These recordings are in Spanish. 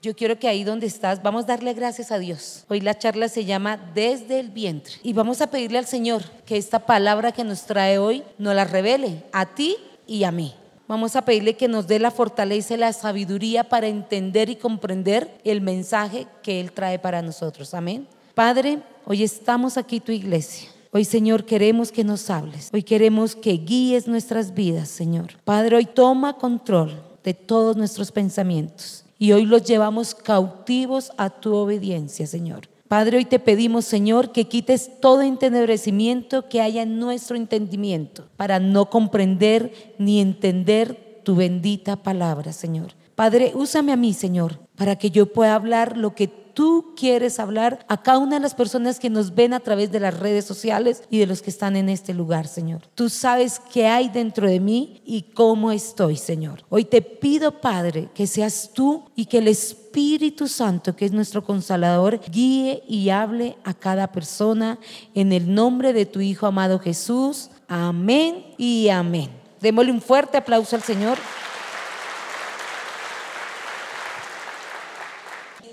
Yo quiero que ahí donde estás, vamos a darle gracias a Dios. Hoy la charla se llama Desde el vientre. Y vamos a pedirle al Señor que esta palabra que nos trae hoy nos la revele a ti y a mí. Vamos a pedirle que nos dé la fortaleza y la sabiduría para entender y comprender el mensaje que Él trae para nosotros. Amén. Padre, hoy estamos aquí tu iglesia. Hoy, Señor, queremos que nos hables. Hoy queremos que guíes nuestras vidas, Señor. Padre, hoy toma control de todos nuestros pensamientos y hoy los llevamos cautivos a tu obediencia, Señor. Padre, hoy te pedimos, Señor, que quites todo entenebrecimiento que haya en nuestro entendimiento para no comprender ni entender tu bendita palabra, Señor. Padre, úsame a mí, Señor, para que yo pueda hablar lo que tú quieres hablar a cada una de las personas que nos ven a través de las redes sociales y de los que están en este lugar, Señor. Tú sabes qué hay dentro de mí y cómo estoy, Señor. Hoy te pido, Padre, que seas tú y que el Espíritu Santo, que es nuestro consolador, guíe y hable a cada persona en el nombre de tu Hijo amado Jesús. Amén y amén. Démosle un fuerte aplauso al Señor.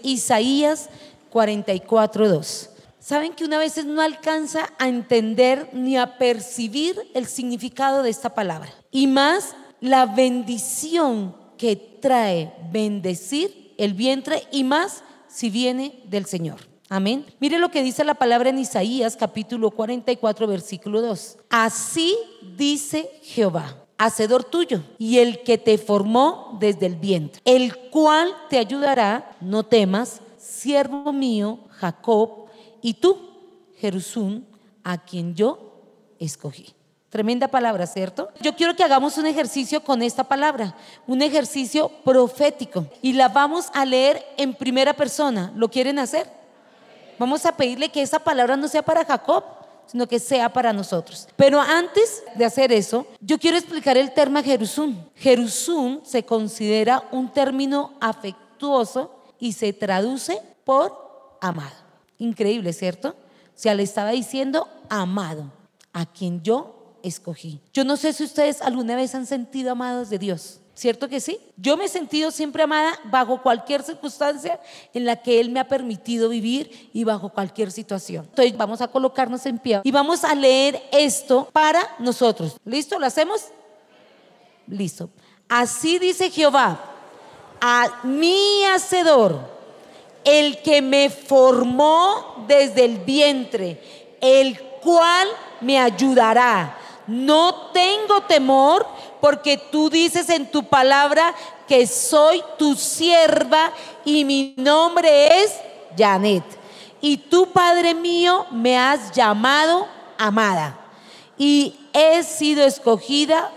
Isaías 44.2. Saben que una vez no alcanza a entender ni a percibir el significado de esta palabra. Y más la bendición que trae bendecir el vientre y más si viene del Señor. Amén. Mire lo que dice la palabra en Isaías capítulo 44 versículo 2. Así dice Jehová hacedor tuyo y el que te formó desde el vientre, el cual te ayudará, no temas, siervo mío, Jacob, y tú, Jerusún, a quien yo escogí. Tremenda palabra, ¿cierto? Yo quiero que hagamos un ejercicio con esta palabra, un ejercicio profético, y la vamos a leer en primera persona. ¿Lo quieren hacer? Vamos a pedirle que esa palabra no sea para Jacob, sino que sea para nosotros. Pero antes de hacer eso, yo quiero explicar el término Jerusún. Jerusún se considera un término afectuoso y se traduce por amado. Increíble, ¿cierto? O sea, le estaba diciendo amado, a quien yo escogí. Yo no sé si ustedes alguna vez han sentido amados de Dios. ¿Cierto que sí? Yo me he sentido siempre amada bajo cualquier circunstancia en la que Él me ha permitido vivir y bajo cualquier situación. Entonces vamos a colocarnos en pie y vamos a leer esto para nosotros. ¿Listo? ¿Lo hacemos? Listo. Así dice Jehová, a mi hacedor, el que me formó desde el vientre, el cual me ayudará. No tengo temor porque tú dices en tu palabra que soy tu sierva y mi nombre es Janet. Y tú, Padre mío, me has llamado amada y he sido escogida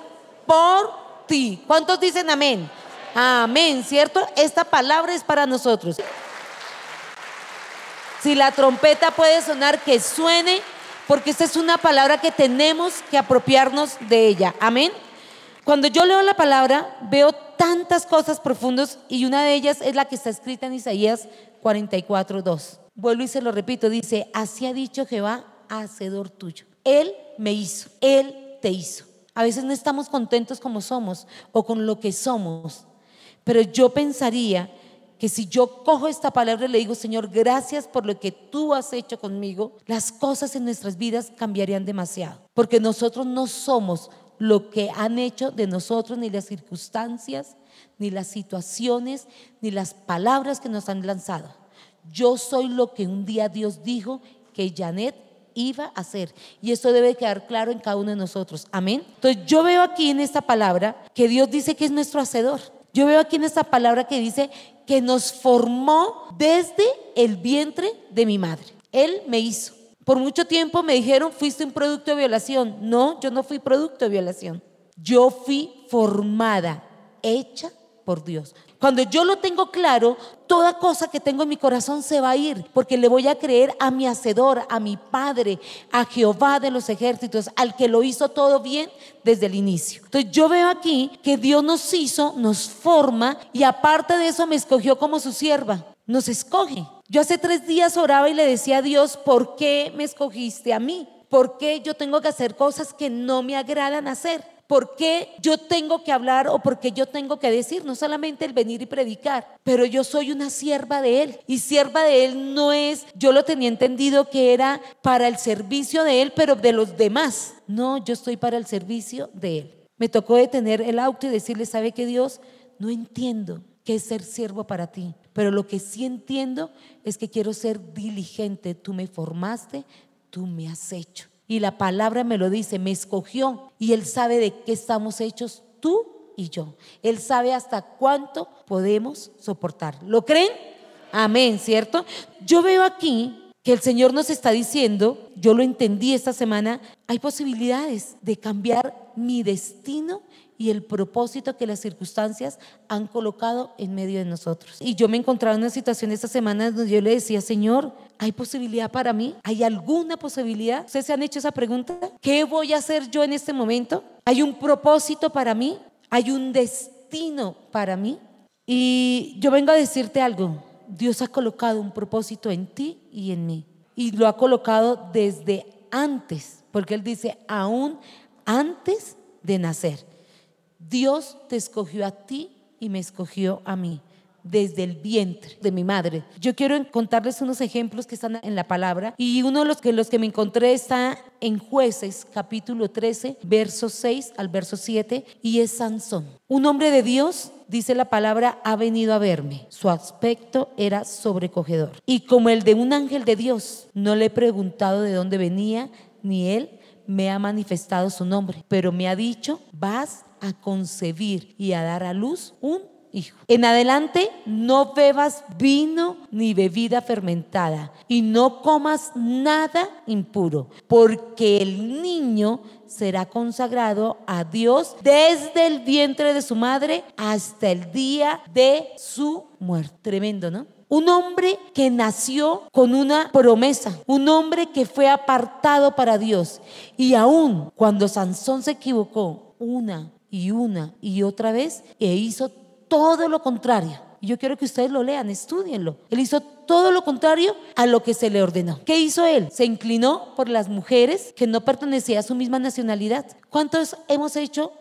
por ti. ¿Cuántos dicen amén? Amén, ¿cierto? Esta palabra es para nosotros. Si la trompeta puede sonar, que suene, porque esta es una palabra que tenemos que apropiarnos de ella. Amén. Cuando yo leo la palabra, veo tantas cosas profundas y una de ellas es la que está escrita en Isaías 44, 2. Vuelvo y se lo repito, dice, así ha dicho Jehová, hacedor tuyo. Él me hizo, Él te hizo. A veces no estamos contentos como somos o con lo que somos, pero yo pensaría que si yo cojo esta palabra y le digo, Señor, gracias por lo que tú has hecho conmigo, las cosas en nuestras vidas cambiarían demasiado, porque nosotros no somos lo que han hecho de nosotros, ni las circunstancias, ni las situaciones, ni las palabras que nos han lanzado. Yo soy lo que un día Dios dijo que Janet iba a hacer. Y esto debe quedar claro en cada uno de nosotros. Amén. Entonces yo veo aquí en esta palabra que Dios dice que es nuestro hacedor. Yo veo aquí en esta palabra que dice que nos formó desde el vientre de mi madre. Él me hizo. Por mucho tiempo me dijeron, fuiste un producto de violación. No, yo no fui producto de violación. Yo fui formada, hecha por Dios. Cuando yo lo tengo claro, toda cosa que tengo en mi corazón se va a ir, porque le voy a creer a mi hacedor, a mi Padre, a Jehová de los ejércitos, al que lo hizo todo bien desde el inicio. Entonces yo veo aquí que Dios nos hizo, nos forma y aparte de eso me escogió como su sierva. Nos escoge. Yo hace tres días oraba y le decía a Dios, ¿por qué me escogiste a mí? ¿Por qué yo tengo que hacer cosas que no me agradan hacer? ¿Por qué yo tengo que hablar o por qué yo tengo que decir? No solamente el venir y predicar, pero yo soy una sierva de Él. Y sierva de Él no es, yo lo tenía entendido que era para el servicio de Él, pero de los demás. No, yo estoy para el servicio de Él. Me tocó detener el auto y decirle, ¿sabe qué Dios? No entiendo qué es ser siervo para ti, pero lo que sí entiendo es que quiero ser diligente. Tú me formaste, tú me has hecho. Y la palabra me lo dice, me escogió y Él sabe de qué estamos hechos tú y yo. Él sabe hasta cuánto podemos soportar. ¿Lo creen? Amén, ¿cierto? Yo veo aquí que el Señor nos está diciendo, yo lo entendí esta semana, hay posibilidades de cambiar mi destino y el propósito que las circunstancias han colocado en medio de nosotros. Y yo me encontraba en una situación esta semana donde yo le decía, Señor, ¿hay posibilidad para mí? ¿Hay alguna posibilidad? ¿Ustedes se han hecho esa pregunta? ¿Qué voy a hacer yo en este momento? ¿Hay un propósito para mí? ¿Hay un destino para mí? Y yo vengo a decirte algo. Dios ha colocado un propósito en ti y en mí. Y lo ha colocado desde antes, porque Él dice, aún antes de nacer. Dios te escogió a ti y me escogió a mí desde el vientre de mi madre. Yo quiero contarles unos ejemplos que están en la palabra y uno de los que, los que me encontré está en jueces capítulo 13, verso 6 al verso 7 y es Sansón. Un hombre de Dios, dice la palabra, ha venido a verme. Su aspecto era sobrecogedor y como el de un ángel de Dios, no le he preguntado de dónde venía ni él me ha manifestado su nombre, pero me ha dicho, vas a concebir y a dar a luz un hijo. En adelante no bebas vino ni bebida fermentada y no comas nada impuro, porque el niño será consagrado a Dios desde el vientre de su madre hasta el día de su muerte. Tremendo, ¿no? Un hombre que nació con una promesa, un hombre que fue apartado para Dios. Y aún cuando Sansón se equivocó una y una y otra vez, e hizo todo lo contrario. Yo quiero que ustedes lo lean, estudienlo. Él hizo todo lo contrario a lo que se le ordenó. ¿Qué hizo él? Se inclinó por las mujeres que no pertenecían a su misma nacionalidad. ¿Cuántos hemos hecho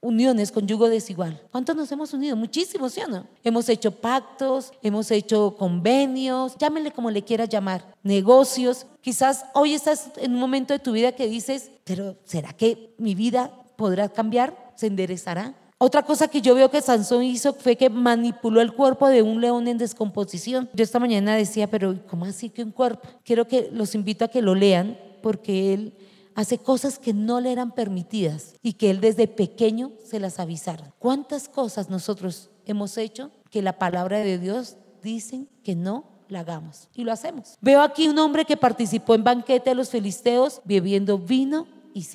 uniones con yugo desigual. ¿Cuántos nos hemos unido? Muchísimos, ¿sí o no? Hemos hecho pactos, hemos hecho convenios, llámenle como le quieras llamar, negocios. Quizás hoy estás en un momento de tu vida que dices, pero ¿será que mi vida podrá cambiar? ¿Se enderezará? Otra cosa que yo veo que Sansón hizo fue que manipuló el cuerpo de un león en descomposición. Yo esta mañana decía, pero ¿cómo así que un cuerpo? Quiero que los invito a que lo lean porque él hace cosas que no le eran permitidas y que él desde pequeño se las avisaron. ¿Cuántas cosas nosotros hemos hecho que la palabra de Dios dicen que no la hagamos? Y lo hacemos. Veo aquí un hombre que participó en banquete de los filisteos bebiendo vino y.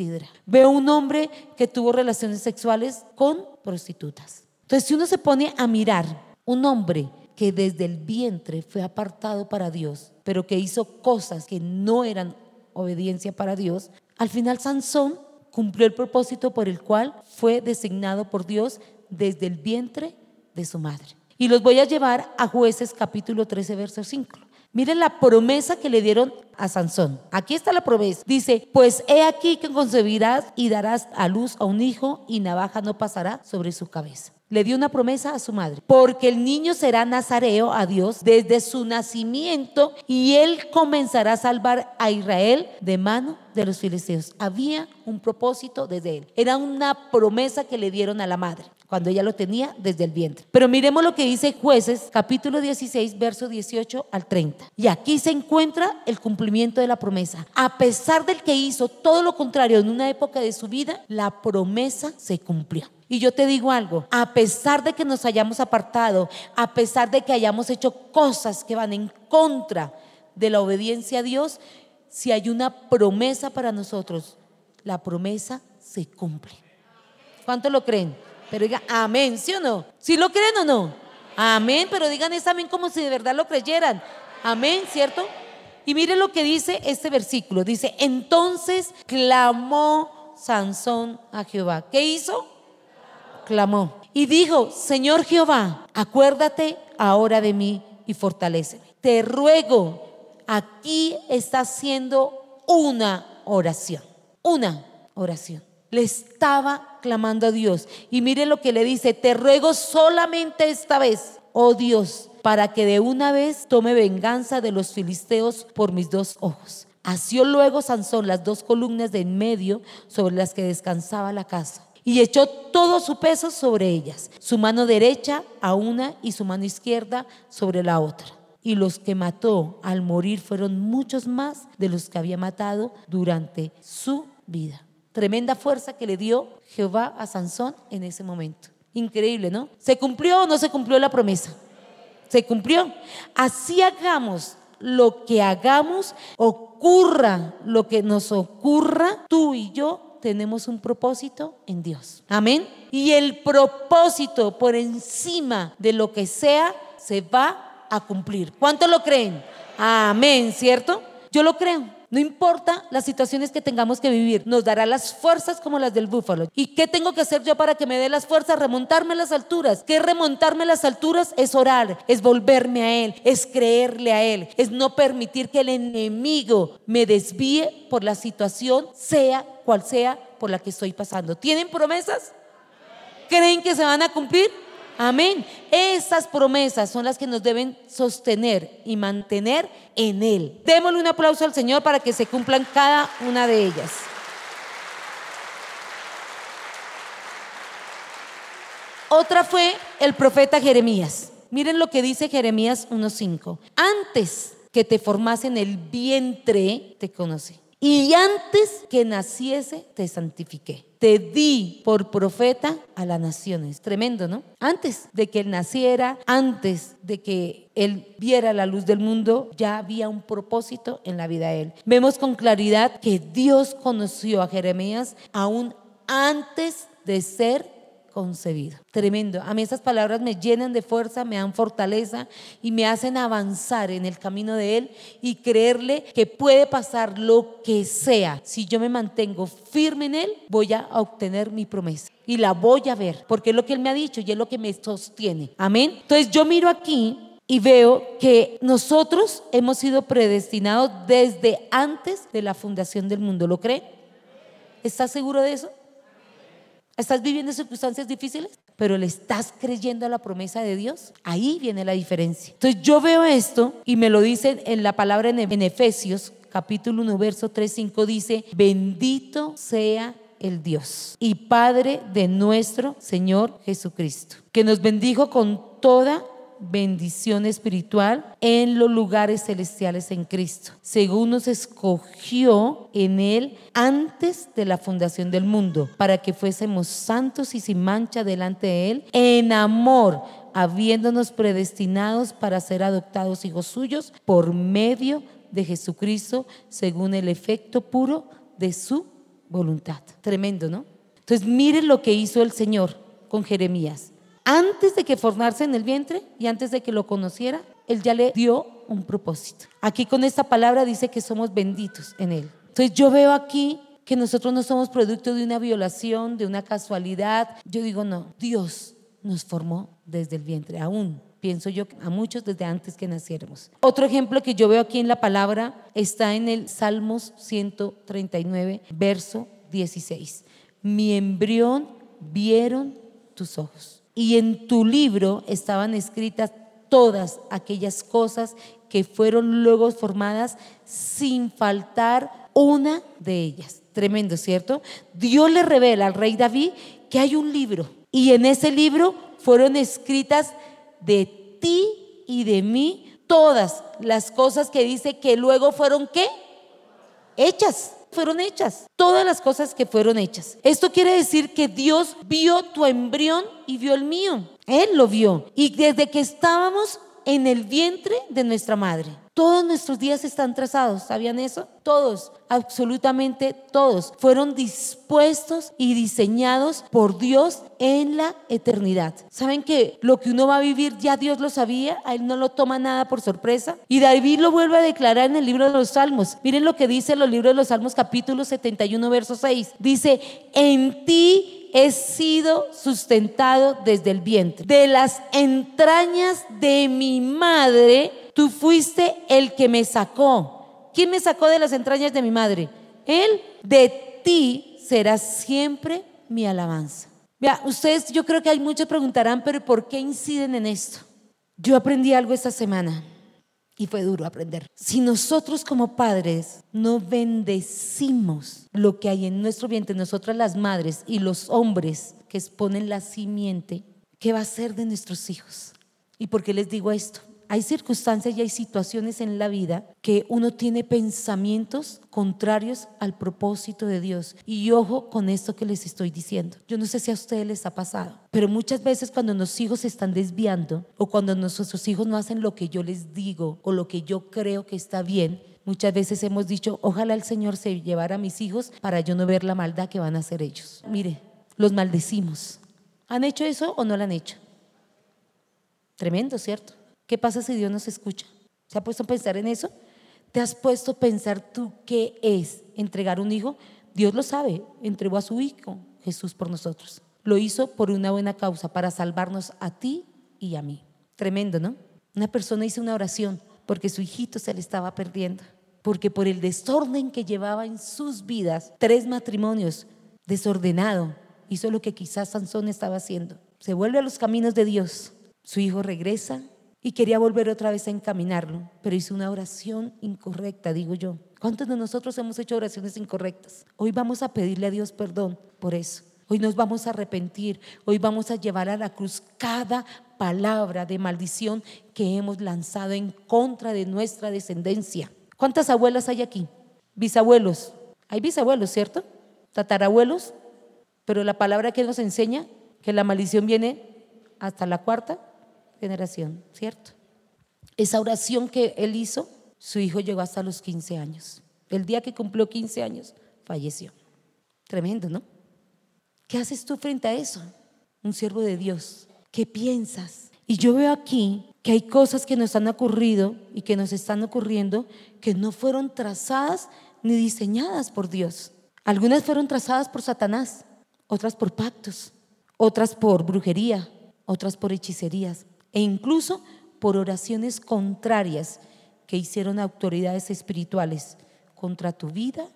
Veo un hombre que tuvo relaciones sexuales con prostitutas. Entonces, si uno se pone a mirar un hombre que desde el vientre fue apartado para Dios, pero que hizo cosas que no eran obediencia para Dios, al final Sansón cumplió el propósito por el cual fue designado por Dios desde el vientre de su madre. Y los voy a llevar a jueces capítulo 13, verso 5. Miren la promesa que le dieron a Sansón. Aquí está la promesa. Dice, pues he aquí que concebirás y darás a luz a un hijo y navaja no pasará sobre su cabeza le dio una promesa a su madre, porque el niño será nazareo a Dios desde su nacimiento y él comenzará a salvar a Israel de mano de los filisteos. Había un propósito desde él. Era una promesa que le dieron a la madre cuando ella lo tenía desde el vientre. Pero miremos lo que dice jueces capítulo 16, verso 18 al 30. Y aquí se encuentra el cumplimiento de la promesa. A pesar del que hizo todo lo contrario en una época de su vida, la promesa se cumplió. Y yo te digo algo, a pesar de que nos hayamos apartado, a pesar de que hayamos hecho cosas que van en contra de la obediencia a Dios, si hay una promesa para nosotros, la promesa se cumple. ¿Cuánto lo creen? Pero diga, amén, ¿sí o no? ¿Sí lo creen o no? Amén, pero digan es amén como si de verdad lo creyeran. Amén, ¿cierto? Y miren lo que dice este versículo. Dice, entonces clamó Sansón a Jehová. ¿Qué hizo? clamó y dijo, Señor Jehová, acuérdate ahora de mí y fortaleceme. Te ruego, aquí está haciendo una oración, una oración. Le estaba clamando a Dios. Y mire lo que le dice, te ruego solamente esta vez, oh Dios, para que de una vez tome venganza de los filisteos por mis dos ojos. Asió luego Sansón las dos columnas de en medio sobre las que descansaba la casa y echó todo su peso sobre ellas, su mano derecha a una y su mano izquierda sobre la otra. Y los que mató al morir fueron muchos más de los que había matado durante su vida. Tremenda fuerza que le dio Jehová a Sansón en ese momento. Increíble, ¿no? ¿Se cumplió o no se cumplió la promesa? Se cumplió. Así hagamos lo que hagamos, ocurra lo que nos ocurra, tú y yo tenemos un propósito en Dios. Amén. Y el propósito por encima de lo que sea se va a cumplir. ¿Cuánto lo creen? Amén, ¿cierto? Yo lo creo. No importa las situaciones que tengamos que vivir, nos dará las fuerzas como las del búfalo. ¿Y qué tengo que hacer yo para que me dé las fuerzas? Remontarme a las alturas. ¿Qué remontarme a las alturas? Es orar, es volverme a Él, es creerle a Él, es no permitir que el enemigo me desvíe por la situación, sea cual sea por la que estoy pasando. ¿Tienen promesas? ¿Creen que se van a cumplir? Amén. Esas promesas son las que nos deben sostener y mantener en Él. Démosle un aplauso al Señor para que se cumplan cada una de ellas. Otra fue el profeta Jeremías. Miren lo que dice Jeremías 1.5. Antes que te formase en el vientre, te conocí. Y antes que naciese, te santifiqué te di por profeta a las naciones. Tremendo, ¿no? Antes de que él naciera, antes de que él viera la luz del mundo, ya había un propósito en la vida de él. Vemos con claridad que Dios conoció a Jeremías aún antes de ser concebido. Tremendo. A mí esas palabras me llenan de fuerza, me dan fortaleza y me hacen avanzar en el camino de Él y creerle que puede pasar lo que sea. Si yo me mantengo firme en Él, voy a obtener mi promesa y la voy a ver, porque es lo que Él me ha dicho y es lo que me sostiene. Amén. Entonces yo miro aquí y veo que nosotros hemos sido predestinados desde antes de la fundación del mundo. ¿Lo cree? ¿Estás seguro de eso? ¿Estás viviendo circunstancias difíciles? Pero le estás creyendo a la promesa de Dios. Ahí viene la diferencia. Entonces yo veo esto y me lo dicen en la palabra en Efesios capítulo 1 verso 3 5 dice, bendito sea el Dios y Padre de nuestro Señor Jesucristo, que nos bendijo con toda bendición espiritual en los lugares celestiales en Cristo, según nos escogió en Él antes de la fundación del mundo, para que fuésemos santos y sin mancha delante de Él, en amor, habiéndonos predestinados para ser adoptados hijos suyos por medio de Jesucristo, según el efecto puro de su voluntad. Tremendo, ¿no? Entonces, miren lo que hizo el Señor con Jeremías antes de que formarse en el vientre y antes de que lo conociera, Él ya le dio un propósito. Aquí con esta palabra dice que somos benditos en Él. Entonces yo veo aquí que nosotros no somos producto de una violación, de una casualidad. Yo digo, no, Dios nos formó desde el vientre, aún pienso yo a muchos desde antes que naciéramos. Otro ejemplo que yo veo aquí en la palabra está en el Salmos 139, verso 16. Mi embrión vieron tus ojos y en tu libro estaban escritas todas aquellas cosas que fueron luego formadas sin faltar una de ellas. Tremendo, ¿cierto? Dios le revela al rey David que hay un libro y en ese libro fueron escritas de ti y de mí todas las cosas que dice que luego fueron qué? Hechas fueron hechas, todas las cosas que fueron hechas. Esto quiere decir que Dios vio tu embrión y vio el mío. Él lo vio. Y desde que estábamos en el vientre de nuestra madre. Todos nuestros días están trazados, ¿sabían eso? Todos, absolutamente todos, fueron dispuestos y diseñados por Dios en la eternidad. ¿Saben que lo que uno va a vivir ya Dios lo sabía? A él no lo toma nada por sorpresa. Y David lo vuelve a declarar en el libro de los Salmos. Miren lo que dice en los libros de los Salmos capítulo 71, verso 6. Dice, en ti he sido sustentado desde el vientre. De las entrañas de mi madre, tú fuiste el que me sacó. ¿Quién me sacó de las entrañas de mi madre? Él. De ti será siempre mi alabanza. Vea, ustedes yo creo que hay muchos preguntarán, pero ¿por qué inciden en esto? Yo aprendí algo esta semana y fue duro aprender. Si nosotros como padres no bendecimos lo que hay en nuestro vientre, nosotras las madres y los hombres que exponen la simiente, ¿qué va a ser de nuestros hijos? ¿Y por qué les digo esto? Hay circunstancias y hay situaciones en la vida que uno tiene pensamientos contrarios al propósito de Dios. Y ojo con esto que les estoy diciendo. Yo no sé si a ustedes les ha pasado, pero muchas veces cuando nuestros hijos se están desviando o cuando nuestros hijos no hacen lo que yo les digo o lo que yo creo que está bien, muchas veces hemos dicho, ojalá el Señor se llevara a mis hijos para yo no ver la maldad que van a hacer ellos. Mire, los maldecimos. ¿Han hecho eso o no lo han hecho? Tremendo, ¿cierto? ¿Qué pasa si Dios nos escucha? ¿Se ha puesto a pensar en eso? ¿Te has puesto a pensar tú qué es entregar un hijo? Dios lo sabe, entregó a su hijo Jesús por nosotros. Lo hizo por una buena causa, para salvarnos a ti y a mí. Tremendo, ¿no? Una persona hizo una oración porque su hijito se le estaba perdiendo, porque por el desorden que llevaba en sus vidas, tres matrimonios, desordenado, hizo lo que quizás Sansón estaba haciendo. Se vuelve a los caminos de Dios. Su hijo regresa y quería volver otra vez a encaminarlo, pero hizo una oración incorrecta, digo yo. ¿Cuántos de nosotros hemos hecho oraciones incorrectas? Hoy vamos a pedirle a Dios perdón por eso. Hoy nos vamos a arrepentir, hoy vamos a llevar a la cruz cada palabra de maldición que hemos lanzado en contra de nuestra descendencia. ¿Cuántas abuelas hay aquí? Bisabuelos. Hay bisabuelos, ¿cierto? Tatarabuelos. Pero la palabra que nos enseña que la maldición viene hasta la cuarta generación, ¿cierto? Esa oración que él hizo, su hijo llegó hasta los 15 años. El día que cumplió 15 años, falleció. Tremendo, ¿no? ¿Qué haces tú frente a eso? Un siervo de Dios. ¿Qué piensas? Y yo veo aquí que hay cosas que nos han ocurrido y que nos están ocurriendo que no fueron trazadas ni diseñadas por Dios. Algunas fueron trazadas por Satanás, otras por pactos, otras por brujería, otras por hechicerías e incluso por oraciones contrarias que hicieron autoridades espirituales contra tu vida,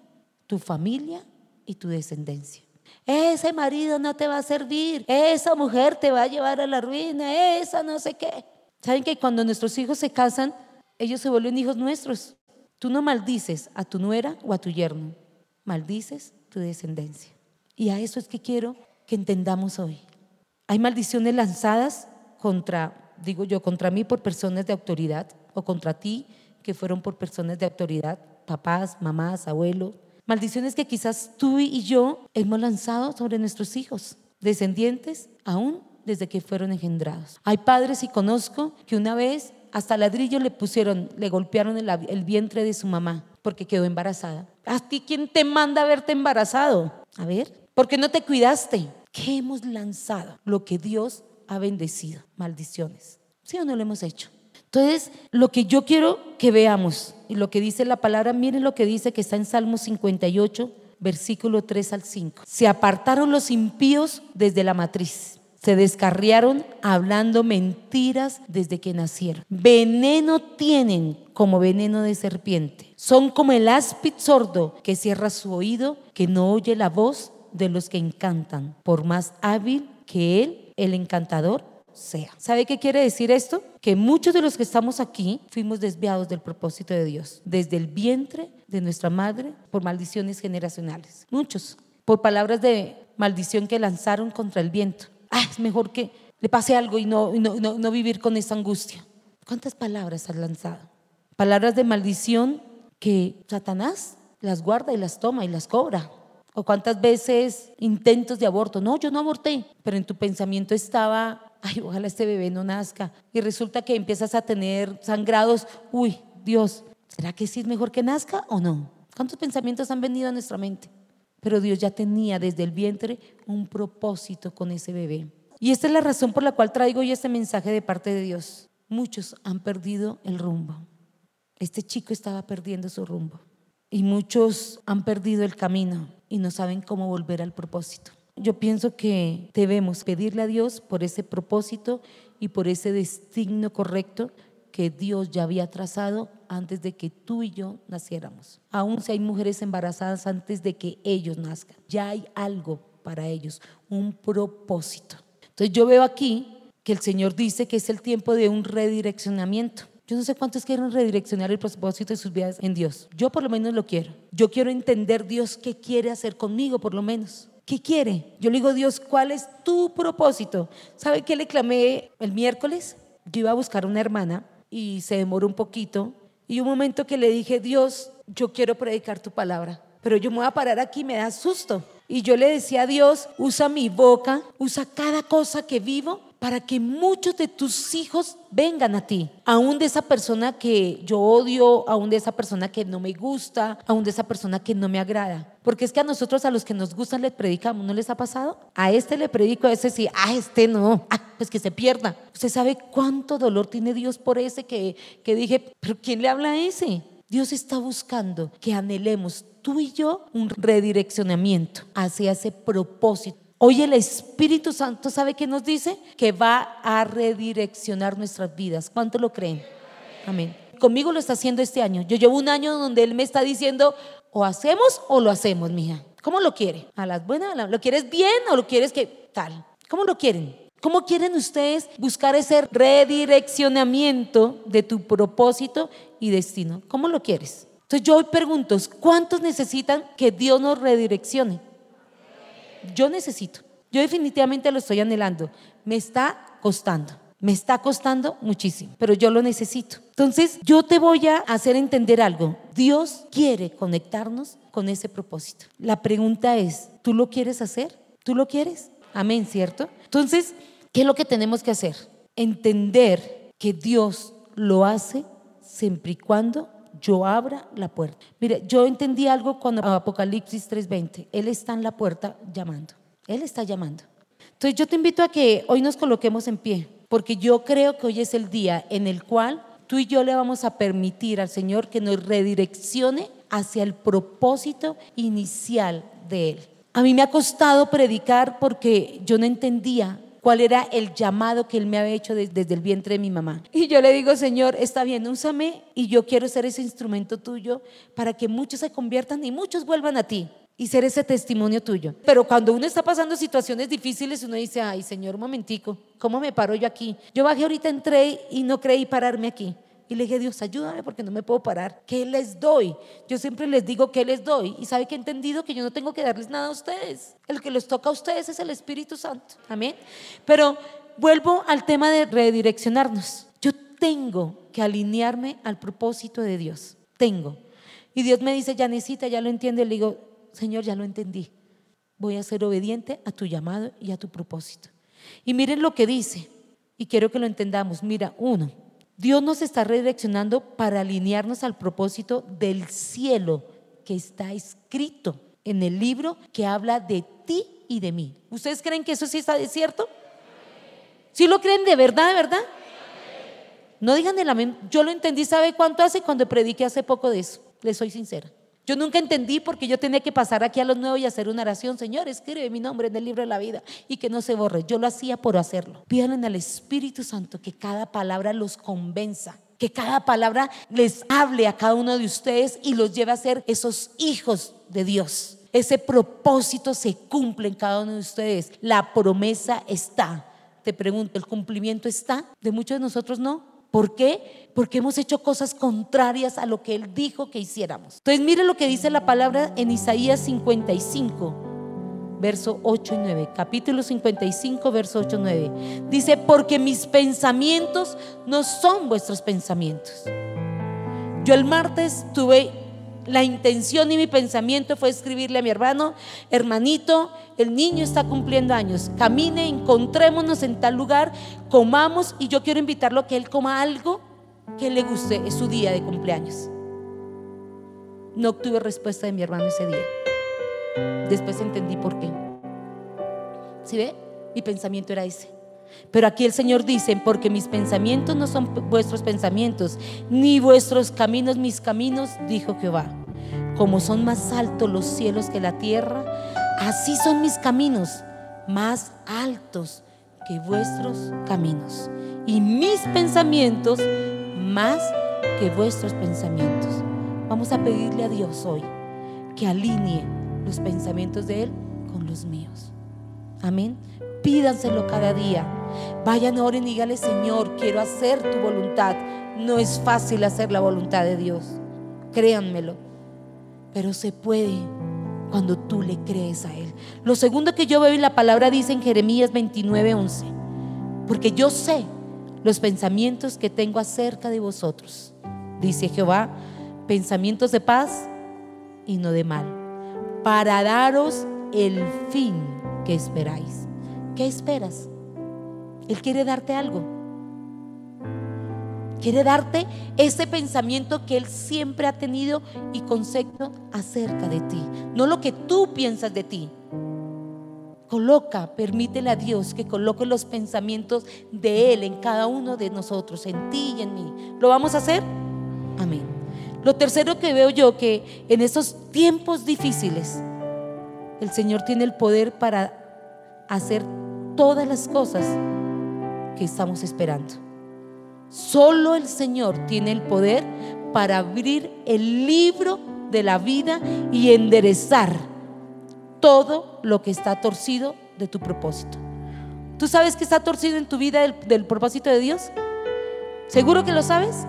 tu familia y tu descendencia. Ese marido no te va a servir, esa mujer te va a llevar a la ruina, esa no sé qué. ¿Saben que cuando nuestros hijos se casan, ellos se vuelven hijos nuestros? Tú no maldices a tu nuera o a tu yerno, maldices tu descendencia. Y a eso es que quiero que entendamos hoy. Hay maldiciones lanzadas contra digo yo, contra mí por personas de autoridad o contra ti que fueron por personas de autoridad, papás, mamás, abuelos. Maldiciones que quizás tú y yo hemos lanzado sobre nuestros hijos, descendientes aún desde que fueron engendrados. Hay padres y conozco que una vez hasta ladrillo le pusieron, le golpearon el, vientre de su mamá porque quedó embarazada. ¿A ti quién te manda a verte embarazado? A ver, ¿por qué no te cuidaste? ¿Qué hemos lanzado? Lo que Dios ha bendecido. Maldiciones. ¿Sí o no lo hemos hecho? Entonces, lo que yo quiero que veamos y lo que dice la palabra, miren lo que dice que está en Salmo 58, versículo 3 al 5. Se apartaron los impíos desde la matriz. Se descarriaron hablando mentiras desde que nacieron. Veneno tienen como veneno de serpiente. Son como el áspid sordo que cierra su oído, que no oye la voz de los que encantan, por más hábil que él el encantador sea. ¿Sabe qué quiere decir esto? Que muchos de los que estamos aquí fuimos desviados del propósito de Dios, desde el vientre de nuestra madre, por maldiciones generacionales. Muchos, por palabras de maldición que lanzaron contra el viento. Ah, es mejor que le pase algo y no, no, no vivir con esa angustia. ¿Cuántas palabras has lanzado? Palabras de maldición que Satanás las guarda y las toma y las cobra. O cuántas veces intentos de aborto. No, yo no aborté, pero en tu pensamiento estaba, ay, ojalá este bebé no nazca. Y resulta que empiezas a tener sangrados. Uy, Dios, ¿será que sí es mejor que nazca o no? ¿Cuántos pensamientos han venido a nuestra mente? Pero Dios ya tenía desde el vientre un propósito con ese bebé. Y esta es la razón por la cual traigo hoy este mensaje de parte de Dios. Muchos han perdido el rumbo. Este chico estaba perdiendo su rumbo. Y muchos han perdido el camino y no saben cómo volver al propósito. Yo pienso que debemos pedirle a Dios por ese propósito y por ese destino correcto que Dios ya había trazado antes de que tú y yo naciéramos. Aún si hay mujeres embarazadas antes de que ellos nazcan, ya hay algo para ellos, un propósito. Entonces yo veo aquí que el Señor dice que es el tiempo de un redireccionamiento. Yo no sé cuántos quieren redireccionar el propósito de sus vidas en Dios. Yo por lo menos lo quiero. Yo quiero entender Dios qué quiere hacer conmigo por lo menos. ¿Qué quiere? Yo le digo, Dios, ¿cuál es tu propósito? ¿Sabe qué le clamé el miércoles? Yo iba a buscar una hermana y se demoró un poquito. Y un momento que le dije, Dios, yo quiero predicar tu palabra, pero yo me voy a parar aquí, me da susto. Y yo le decía a Dios, usa mi boca, usa cada cosa que vivo para que muchos de tus hijos vengan a ti, aún de esa persona que yo odio, aún de esa persona que no me gusta, aún de esa persona que no me agrada. Porque es que a nosotros, a los que nos gustan, les predicamos, ¿no les ha pasado? A este le predico, a ese sí, a este no, ah, pues que se pierda. Usted sabe cuánto dolor tiene Dios por ese que, que dije, pero ¿quién le habla a ese? Dios está buscando que anhelemos tú y yo un redireccionamiento hacia ese propósito Hoy el Espíritu Santo sabe que nos dice que va a redireccionar nuestras vidas. ¿Cuánto lo creen? Amén. Conmigo lo está haciendo este año. Yo llevo un año donde Él me está diciendo, o hacemos o lo hacemos, mija. ¿Cómo lo quiere? ¿A las buenas? ¿Lo quieres bien o lo quieres que tal? ¿Cómo lo quieren? ¿Cómo quieren ustedes buscar ese redireccionamiento de tu propósito y destino? ¿Cómo lo quieres? Entonces yo hoy pregunto, ¿cuántos necesitan que Dios nos redireccione? Yo necesito. Yo definitivamente lo estoy anhelando. Me está costando. Me está costando muchísimo, pero yo lo necesito. Entonces, yo te voy a hacer entender algo. Dios quiere conectarnos con ese propósito. La pregunta es, ¿tú lo quieres hacer? ¿Tú lo quieres? Amén, ¿cierto? Entonces, ¿qué es lo que tenemos que hacer? Entender que Dios lo hace siempre y cuando yo abra la puerta. Mire, yo entendí algo cuando Apocalipsis 3:20, Él está en la puerta llamando, Él está llamando. Entonces yo te invito a que hoy nos coloquemos en pie, porque yo creo que hoy es el día en el cual tú y yo le vamos a permitir al Señor que nos redireccione hacia el propósito inicial de Él. A mí me ha costado predicar porque yo no entendía cuál era el llamado que Él me había hecho desde, el vientre de mi mamá. Y yo le digo, Señor, está bien, úsame y yo quiero ser ese instrumento tuyo para que muchos se conviertan y muchos vuelvan a ti y ser ese testimonio tuyo. Pero cuando uno está pasando situaciones difíciles, uno dice, ay, Señor, un momentico, ¿cómo me paro yo aquí? Yo bajé ahorita, entré y no creí pararme aquí. Y le dije, Dios, ayúdame porque no me puedo parar. ¿Qué les doy? Yo siempre les digo qué les doy. Y sabe que he entendido que yo no tengo que darles nada a ustedes. El que les toca a ustedes es el Espíritu Santo. Amén. Pero vuelvo al tema de redireccionarnos. Yo tengo que alinearme al propósito de Dios. Tengo. Y Dios me dice, ya necesita, ya lo entiende. Le digo, Señor, ya lo entendí. Voy a ser obediente a tu llamado y a tu propósito. Y miren lo que dice. Y quiero que lo entendamos. Mira, uno, Dios nos está redireccionando para alinearnos al propósito del cielo que está escrito en el libro que habla de ti y de mí. ¿Ustedes creen que eso sí está cierto? ¿Sí lo creen de verdad, de verdad? No digan el amén. Yo lo entendí, ¿sabe cuánto hace cuando prediqué hace poco de eso? Les soy sincera. Yo nunca entendí porque yo tenía que pasar aquí a los nuevos y hacer una oración. Señor, escribe mi nombre en el libro de la vida y que no se borre. Yo lo hacía por hacerlo. Pídanle al Espíritu Santo que cada palabra los convenza que cada palabra les hable a cada uno de ustedes y los lleve a ser esos hijos de Dios. Ese propósito se cumple en cada uno de ustedes. La promesa está. Te pregunto, ¿el cumplimiento está? De muchos de nosotros no. ¿Por qué? Porque hemos hecho cosas contrarias a lo que Él dijo que hiciéramos. Entonces mire lo que dice la palabra en Isaías 55, verso 8 y 9. Capítulo 55, verso 8 y 9. Dice, porque mis pensamientos no son vuestros pensamientos. Yo el martes tuve la intención y mi pensamiento fue escribirle a mi hermano, hermanito, el niño está cumpliendo años, camine, encontrémonos en tal lugar, comamos y yo quiero invitarlo a que él coma algo que le guste, es su día de cumpleaños. No obtuve respuesta de mi hermano ese día. Después entendí por qué. ¿Sí ve? Mi pensamiento era ese. Pero aquí el Señor dice, porque mis pensamientos no son vuestros pensamientos, ni vuestros caminos mis caminos, dijo Jehová. Como son más altos los cielos que la tierra, así son mis caminos, más altos que vuestros caminos. Y mis pensamientos más que vuestros pensamientos. Vamos a pedirle a Dios hoy que alinee los pensamientos de Él con los míos. Amén. Pídanselo cada día. Vayan, oren y díganle, Señor, quiero hacer tu voluntad. No es fácil hacer la voluntad de Dios. Créanmelo. Pero se puede cuando tú le crees a Él. Lo segundo que yo veo en la palabra dice en Jeremías 29, 11. Porque yo sé los pensamientos que tengo acerca de vosotros. Dice Jehová, pensamientos de paz y no de mal. Para daros el fin que esperáis. ¿Qué esperas? Él quiere darte algo. Quiere darte ese pensamiento que Él siempre ha tenido y concepto acerca de ti. No lo que tú piensas de ti. Coloca, permítele a Dios que coloque los pensamientos de Él en cada uno de nosotros, en ti y en mí. ¿Lo vamos a hacer? Amén. Lo tercero que veo yo que en esos tiempos difíciles, el Señor tiene el poder para hacer todas las cosas que estamos esperando. Solo el Señor tiene el poder para abrir el libro de la vida y enderezar todo lo que está torcido de tu propósito. ¿Tú sabes que está torcido en tu vida del, propósito de Dios? ¿Seguro que lo sabes?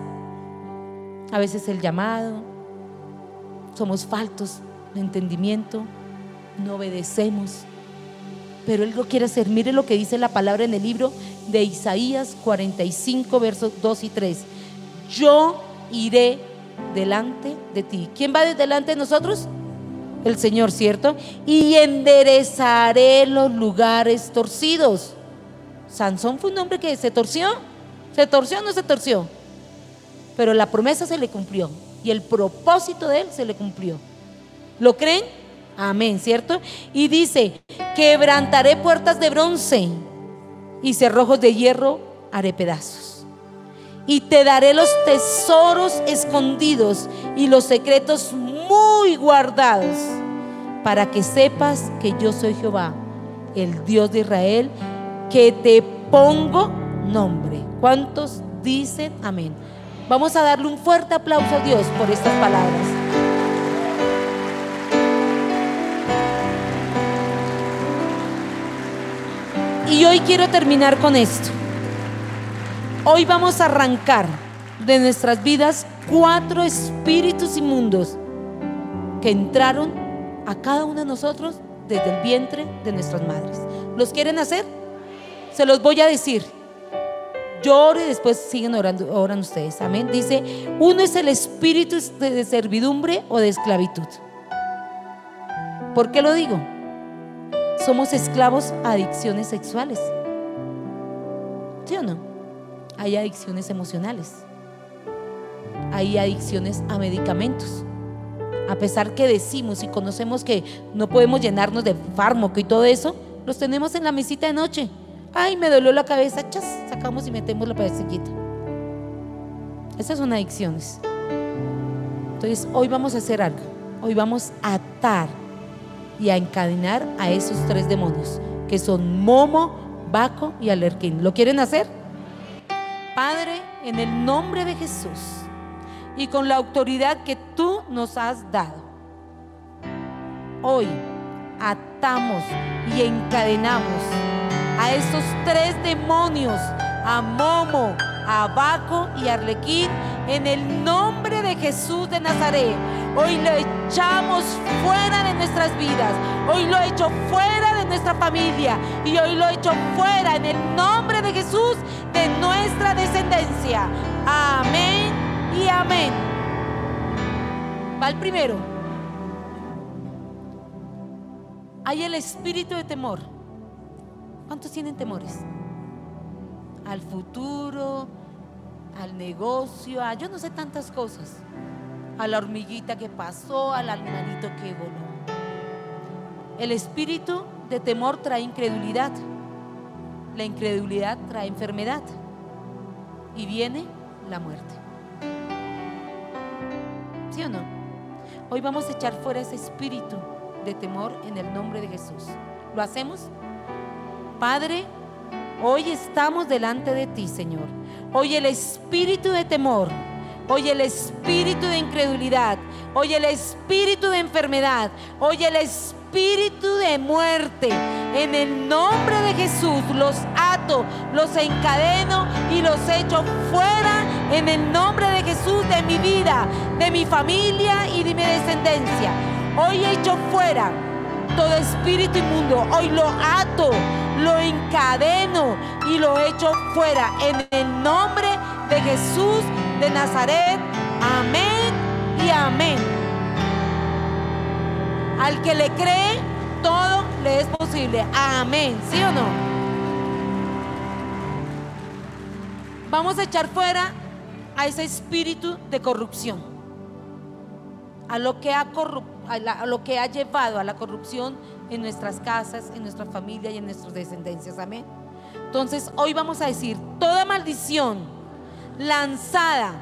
A veces el llamado, somos faltos de entendimiento, no obedecemos, pero Él lo quiere hacer. Mire lo que dice la palabra en el libro de Isaías 45, versos 2 y 3. Yo iré delante de ti. ¿Quién va delante de nosotros? El Señor, ¿cierto? Y enderezaré los lugares torcidos. Sansón fue un hombre que se torció. ¿Se torció o no se torció? Pero la promesa se le cumplió y el propósito de él se le cumplió. ¿Lo creen? Amén, ¿cierto? Y dice, quebrantaré puertas de bronce y cerrojos de hierro haré pedazos. Y te daré los tesoros escondidos y los secretos muy guardados, para que sepas que yo soy Jehová, el Dios de Israel, que te pongo nombre. ¿Cuántos dicen amén? Vamos a darle un fuerte aplauso a Dios por estas palabras. Y hoy quiero terminar con esto. Hoy vamos a arrancar de nuestras vidas cuatro espíritus inmundos que entraron a cada uno de nosotros desde el vientre de nuestras madres. ¿Los quieren hacer? Se los voy a decir. Yo y después siguen orando, oran ustedes. Amén. Dice, uno es el espíritu de servidumbre o de esclavitud. ¿Por qué lo digo? Somos esclavos a adicciones sexuales. ¿Sí o no? Hay adicciones emocionales. Hay adicciones a medicamentos. A pesar que decimos y conocemos que no podemos llenarnos de fármaco y todo eso, los tenemos en la mesita de noche. Ay, me dolió la cabeza, chas, sacamos y metemos la pastillita. Esas son adicciones. Entonces, hoy vamos a hacer algo. Hoy vamos a atar y a encadenar a esos tres demonios, que son Momo, Baco y Alerquín. ¿Lo quieren hacer? Padre, en el nombre de Jesús y con la autoridad que tú nos has dado, hoy atamos y encadenamos a esos tres demonios, a Momo, a Baco y Arlequín, en el nombre de Jesús de Nazaret. Hoy lo echamos fuera de nuestras vidas. Hoy lo echo fuera de nuestra familia. Y hoy lo echo fuera en el nombre de Jesús de nuestra descendencia. Amén y amén. Va el primero. Hay el espíritu de temor. ¿Cuántos tienen temores? Al futuro, al negocio, a yo no sé tantas cosas a la hormiguita que pasó, al animalito que voló. El espíritu de temor trae incredulidad. La incredulidad trae enfermedad. Y viene la muerte. ¿Sí o no? Hoy vamos a echar fuera ese espíritu de temor en el nombre de Jesús. ¿Lo hacemos? Padre, hoy estamos delante de ti, Señor Hoy el espíritu de temor, hoy el espíritu de incredulidad, hoy el espíritu de enfermedad, hoy el espíritu de muerte. En el nombre de Jesús los ato, los encadeno y los echo fuera en el nombre de Jesús de mi vida, de mi familia y de mi descendencia. Hoy echo fuera todo espíritu inmundo. Hoy lo ato, lo encadeno y lo echo fuera en el nombre de Jesús de Nazaret. Amén y amén. Al que le cree, todo le es posible. Amén. ¿Sí o no? Vamos a echar fuera a ese espíritu de corrupción. A lo que ha llevado a la corrupción en nuestras casas, en nuestra familia y en nuestras descendencias. Amén. Entonces hoy vamos a decir, toda maldición lanzada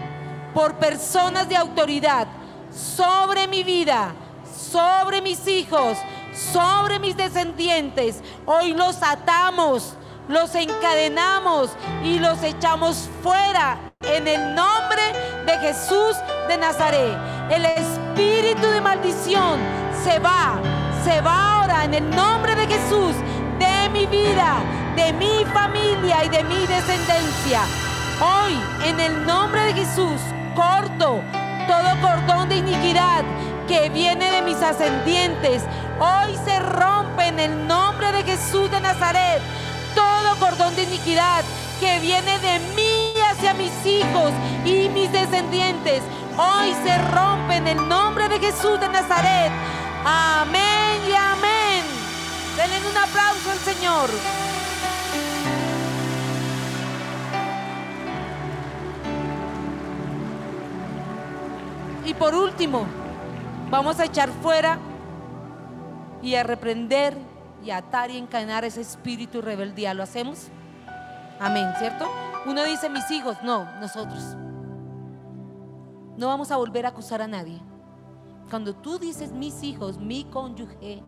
por personas de autoridad sobre mi vida, sobre mis hijos, sobre mis descendientes, hoy los atamos, los encadenamos y los echamos fuera en el nombre de Jesús de Nazaret. El espíritu de maldición se va, se va ahora en el nombre de Jesús de mi vida, de mi familia y de mi descendencia. Hoy, en el nombre de Jesús, corto todo cordón de iniquidad que viene de mis ascendientes. Hoy se rompe en el nombre de Jesús de Nazaret todo cordón de iniquidad que viene de mí hacia mis hijos y mis descendientes hoy se rompe en el nombre de Jesús de Nazaret. Amén y amén. Denle un aplauso al Señor. Y por último, vamos a echar fuera y a reprender y atar y encadenar ese espíritu rebeldía. ¿Lo hacemos? Amén, ¿cierto? Uno dice mis hijos, no, nosotros. No vamos a volver a acusar a nadie. Cuando tú dices mis hijos, mi cónyuge,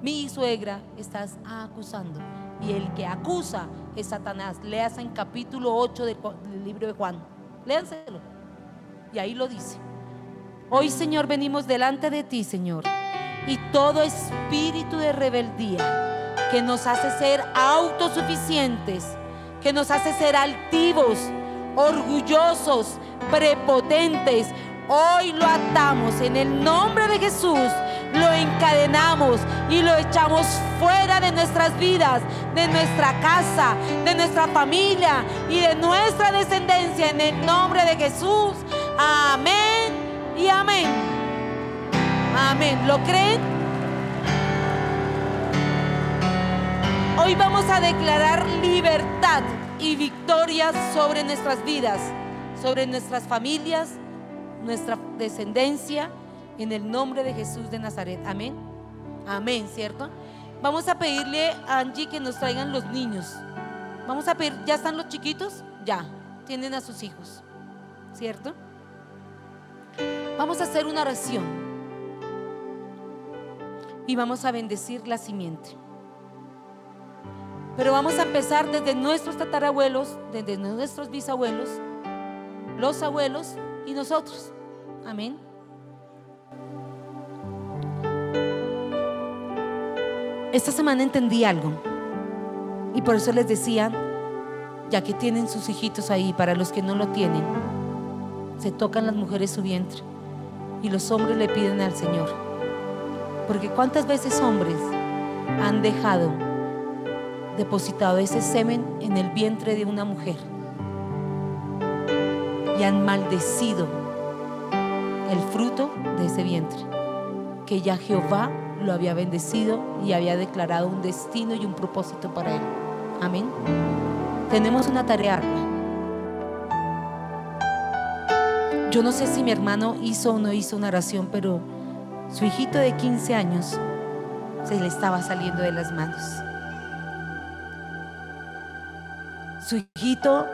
mi suegra, estás acusando. Y el que acusa es Satanás. Leas en capítulo 8 del, libro de Juan. Léanselo. Y ahí lo dice. Hoy, Señor, venimos delante de ti, Señor. Y todo espíritu de rebeldía que nos hace ser autosuficientes, que nos hace ser altivos, orgullosos, prepotentes. Hoy lo atamos en el nombre de Jesús, lo encadenamos y lo echamos fuera de nuestras vidas, de nuestra casa, de nuestra familia y de nuestra descendencia en el nombre de Jesús. Amén y amén. Amén. ¿Lo creen? Hoy vamos a declarar libertad y victoria sobre nuestras vidas sobre nuestras familias, nuestra descendencia, en el nombre de Jesús de Nazaret. Amén. Amén, ¿cierto? Vamos a pedirle a Angie que nos traigan los niños. Vamos a pedir, ¿ya están los chiquitos? Ya, tienen a sus hijos, ¿cierto? Vamos a hacer una oración y vamos a bendecir la simiente. Pero vamos a empezar desde nuestros tatarabuelos, desde nuestros bisabuelos, los abuelos y nosotros. Amén. Esta semana entendí algo y por eso les decía, ya que tienen sus hijitos ahí, para los que no lo tienen, se tocan las mujeres su vientre y los hombres le piden al Señor. Porque cuántas veces hombres han dejado depositado ese semen en el vientre de una mujer y han maldecido el fruto de ese vientre, que ya Jehová lo había bendecido y había declarado un destino y un propósito para él. Amén. Tenemos una tarea. Yo no sé si mi hermano hizo o no hizo una oración, pero su hijito de 15 años se le estaba saliendo de las manos. Su hijito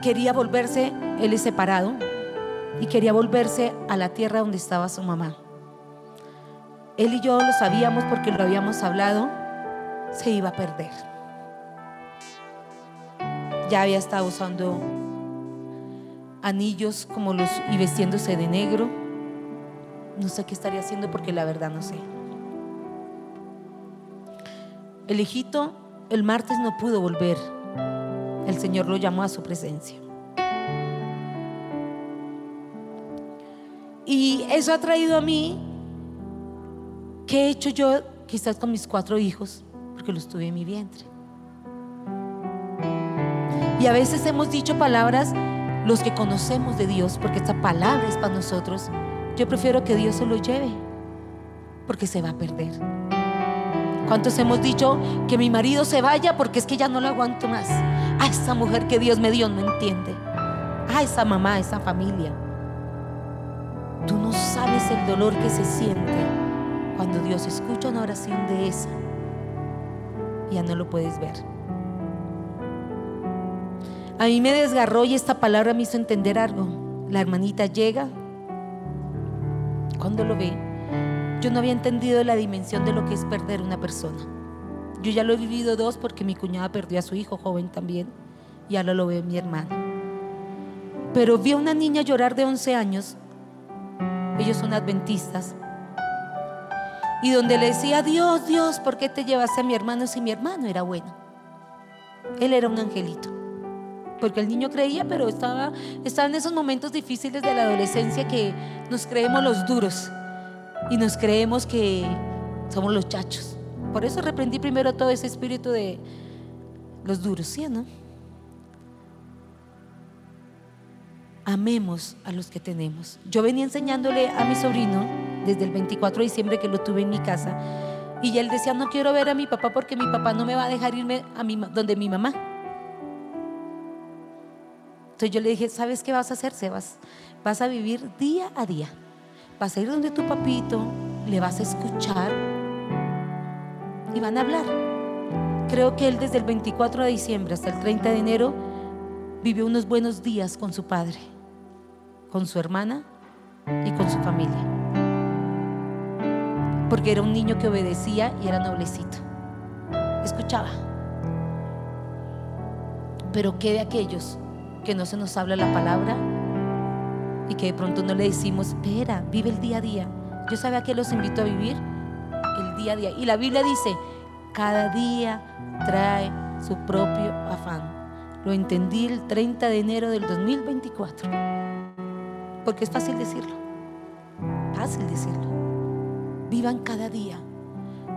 quería volverse, él es separado, y quería volverse a la tierra donde estaba su mamá. Él y yo lo sabíamos porque lo habíamos hablado, se iba a perder. Ya había estado usando anillos como los y vestiéndose de negro. No sé qué estaría haciendo porque la verdad no sé. El hijito el martes no pudo volver. El Señor lo llamó a su presencia. Y eso ha traído a mí, ¿qué he hecho yo quizás con mis cuatro hijos? Porque los tuve en mi vientre. Y a veces hemos dicho palabras, los que conocemos de Dios, porque esta palabra es para nosotros. Yo prefiero que Dios se lo lleve, porque se va a perder. ¿Cuántos hemos dicho que mi marido se vaya porque es que ya no lo aguanto más? A esa mujer que Dios me dio no entiende. A esa mamá, a esa familia. Tú no sabes el dolor que se siente cuando Dios escucha una oración de esa. Ya no lo puedes ver. A mí me desgarró y esta palabra me hizo entender algo. La hermanita llega. Cuando lo ve, yo no había entendido la dimensión de lo que es perder una persona. Yo ya lo he vivido dos porque mi cuñada perdió a su hijo joven también. Y ahora lo ve mi hermano. Pero vi a una niña llorar de 11 años ellos son adventistas. Y donde le decía, Dios, Dios, ¿por qué te llevaste a mi hermano si mi hermano era bueno? Él era un angelito. Porque el niño creía, pero estaba, estaba en esos momentos difíciles de la adolescencia que nos creemos los duros y nos creemos que somos los chachos. Por eso reprendí primero todo ese espíritu de los duros, ¿sí o no? amemos a los que tenemos. Yo venía enseñándole a mi sobrino desde el 24 de diciembre que lo tuve en mi casa y él decía, no quiero ver a mi papá porque mi papá no me va a dejar irme a mi, donde mi mamá. Entonces yo le dije, ¿sabes qué vas a hacer, Sebas? Vas a vivir día a día. Vas a ir donde tu papito, le vas a escuchar y van a hablar. Creo que él desde el 24 de diciembre hasta el 30 de enero vivió unos buenos días con su padre con su hermana y con su familia. Porque era un niño que obedecía y era noblecito. Escuchaba. Pero ¿qué de aquellos que no se nos habla la palabra y que de pronto no le decimos, espera, vive el día a día? Yo sabía que los invito a vivir el día a día. Y la Biblia dice, cada día trae su propio afán. Lo entendí el 30 de enero del 2024 porque es fácil decirlo. Fácil decirlo. Vivan cada día.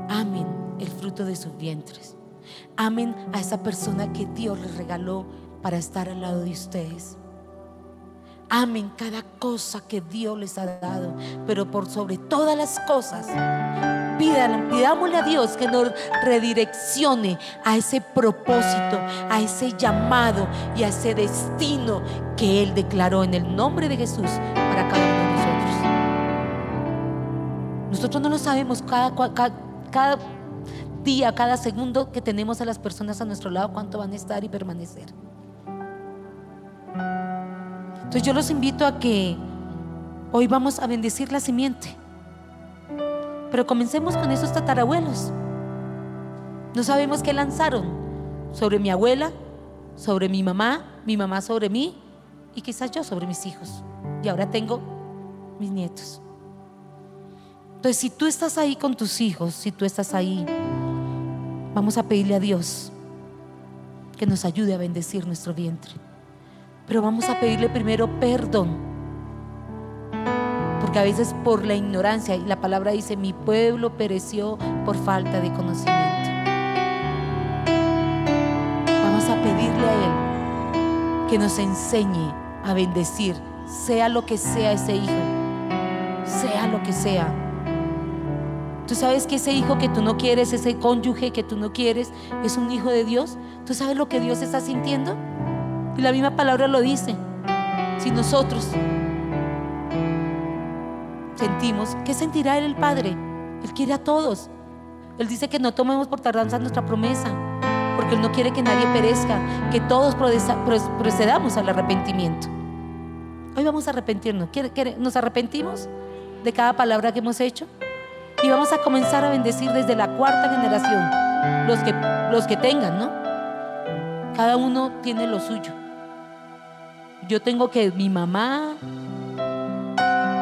Amen el fruto de sus vientres. Amen a esa persona que Dios les regaló para estar al lado de ustedes. Amen cada cosa que Dios les ha dado, pero por sobre todas las cosas, pidámosle a Dios que nos redireccione a ese propósito, a ese llamado y a ese destino que Él declaró en el nombre de Jesús para cada uno de nosotros. Nosotros no lo sabemos cada día, cada segundo que tenemos a las personas a nuestro lado, cuánto van a estar y permanecer. Entonces yo los invito a que hoy vamos a bendecir la simiente. Pero comencemos con esos tatarabuelos. No sabemos qué lanzaron sobre mi abuela, sobre mi mamá, mi mamá sobre mí y quizás yo sobre mis hijos. Y ahora tengo mis nietos. Entonces, si tú estás ahí con tus hijos, si tú estás ahí, vamos a pedirle a Dios que nos ayude a bendecir nuestro vientre. Pero vamos a pedirle primero perdón. Porque a veces por la ignorancia, y la palabra dice, mi pueblo pereció por falta de conocimiento. Vamos a pedirle a Él que nos enseñe a bendecir, sea lo que sea ese hijo, sea lo que sea. Tú sabes que ese hijo que tú no quieres, ese cónyuge que tú no quieres, es un hijo de Dios. ¿Tú sabes lo que Dios está sintiendo? Y la misma palabra lo dice. Si nosotros sentimos, ¿qué sentirá Él el Padre? Él quiere a todos. Él dice que no tomemos por tardanza nuestra promesa, porque Él no quiere que nadie perezca, que todos procedamos al arrepentimiento. Hoy vamos a arrepentirnos. ¿Nos arrepentimos de cada palabra que hemos hecho? Y vamos a comenzar a bendecir desde la cuarta generación, los que, los que tengan, ¿no? Cada uno tiene lo suyo. Yo tengo que mi mamá,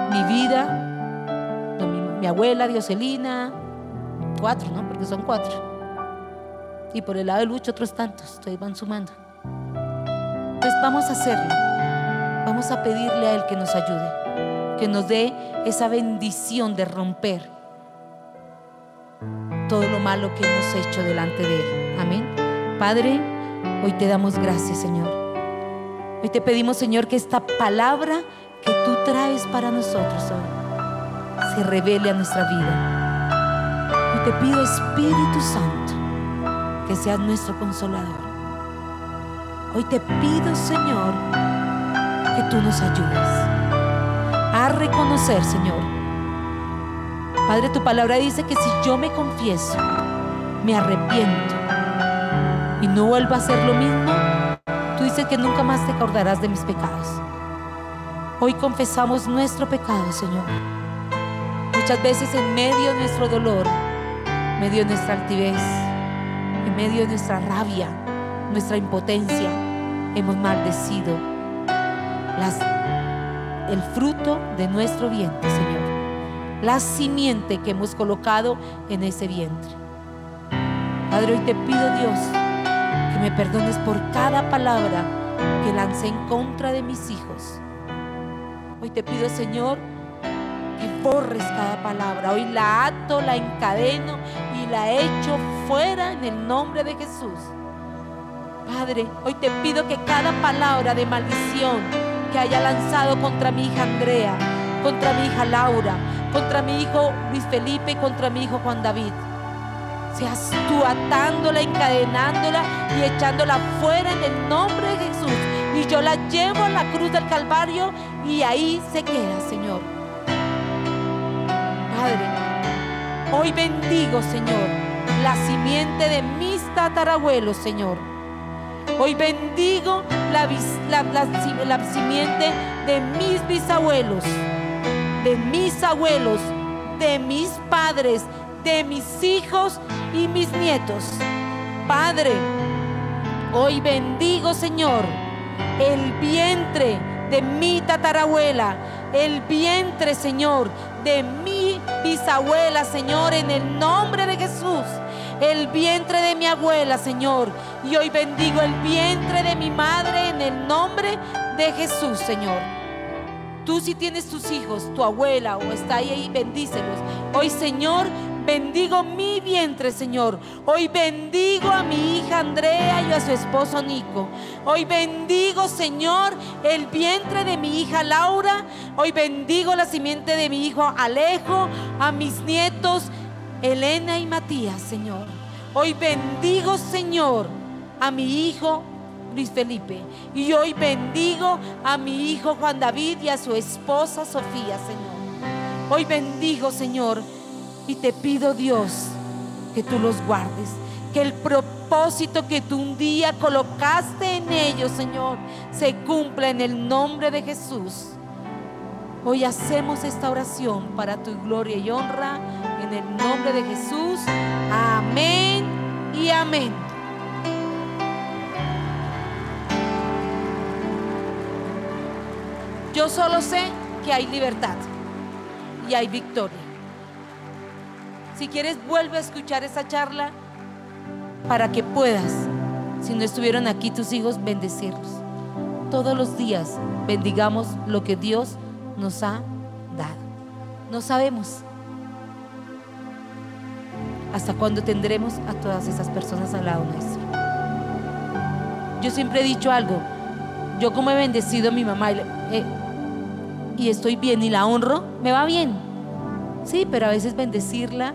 mi vida, mi, abuela Dioselina, cuatro, ¿no? Porque son cuatro. Y por el lado de Lucho otros tantos, ustedes van sumando. Pues vamos a hacerlo. Vamos a pedirle a Él que nos ayude, que nos dé esa bendición de romper todo lo malo que hemos hecho delante de Él. Amén. Padre, hoy te damos gracias, Señor. Hoy te pedimos, Señor, que esta palabra que tú traes para nosotros hoy se revele a nuestra vida. Hoy te pido, Espíritu Santo, que seas nuestro consolador. Hoy te pido, Señor, que tú nos ayudes a reconocer, Señor, Padre, tu palabra dice que si yo me confieso, me arrepiento y no vuelvo a hacer lo mismo, dices que nunca más te acordarás de mis pecados. Hoy confesamos nuestro pecado, Señor. Muchas veces en medio de nuestro dolor, en medio de nuestra altivez, en medio de nuestra rabia, nuestra impotencia, hemos maldecido el fruto de nuestro vientre, Señor la simiente que hemos colocado en ese vientre. Padre, hoy te pido Dios me perdones por cada palabra que lancé en contra de mis hijos. Hoy te pido Señor que borres cada palabra. Hoy la ato, la encadeno y la echo fuera en el nombre de Jesús. Padre, hoy te pido que cada palabra de maldición que haya lanzado contra mi hija Andrea, contra mi hija Laura, contra mi hijo Luis Felipe y contra mi hijo Juan David. Seas tú atándola, encadenándola y echándola fuera en el nombre de Jesús. Y yo la llevo a la cruz del Calvario y ahí se queda, Señor. Padre, hoy bendigo, Señor, la simiente de mis tatarabuelos, Señor. Hoy bendigo la, la simiente de mis bisabuelos de mis abuelos, de mis padres, de mis hijos y mis nietos. Padre, hoy bendigo, Señor, el vientre de mi tatarabuela, el vientre, Señor, de mi bisabuela, Señor, en el nombre de Jesús. El vientre de mi abuela, Señor. Y hoy bendigo el vientre de mi madre en el nombre de Jesús, Señor. Tú si tienes tus hijos, tu abuela o está ahí, bendícelos. Hoy, Señor, bendigo mi vientre, Señor. Hoy bendigo a mi hija Andrea y a su esposo Nico. Hoy bendigo, Señor, el vientre de mi hija Laura. Hoy bendigo la simiente de mi hijo Alejo, a mis nietos Elena y Matías, Señor. Hoy bendigo, Señor, a mi hijo Luis Felipe. Y hoy bendigo a mi hijo Juan David y a su esposa Sofía, Señor. Hoy bendigo, Señor, y te pido, Dios, que tú los guardes. Que el propósito que tú un día colocaste en ellos, Señor, se cumpla en el nombre de Jesús. Hoy hacemos esta oración para tu gloria y honra en el nombre de Jesús. Amén y amén. Yo solo sé que hay libertad y hay victoria. Si quieres, vuelve a escuchar esa charla para que puedas, si no estuvieron aquí tus hijos, bendecirlos. Todos los días bendigamos lo que Dios nos ha dado. No sabemos hasta cuándo tendremos a todas esas personas al lado nuestro. Yo siempre he dicho algo. Yo como he bendecido a mi mamá, eh, y estoy bien y la honro, me va bien. Sí, pero a veces bendecirla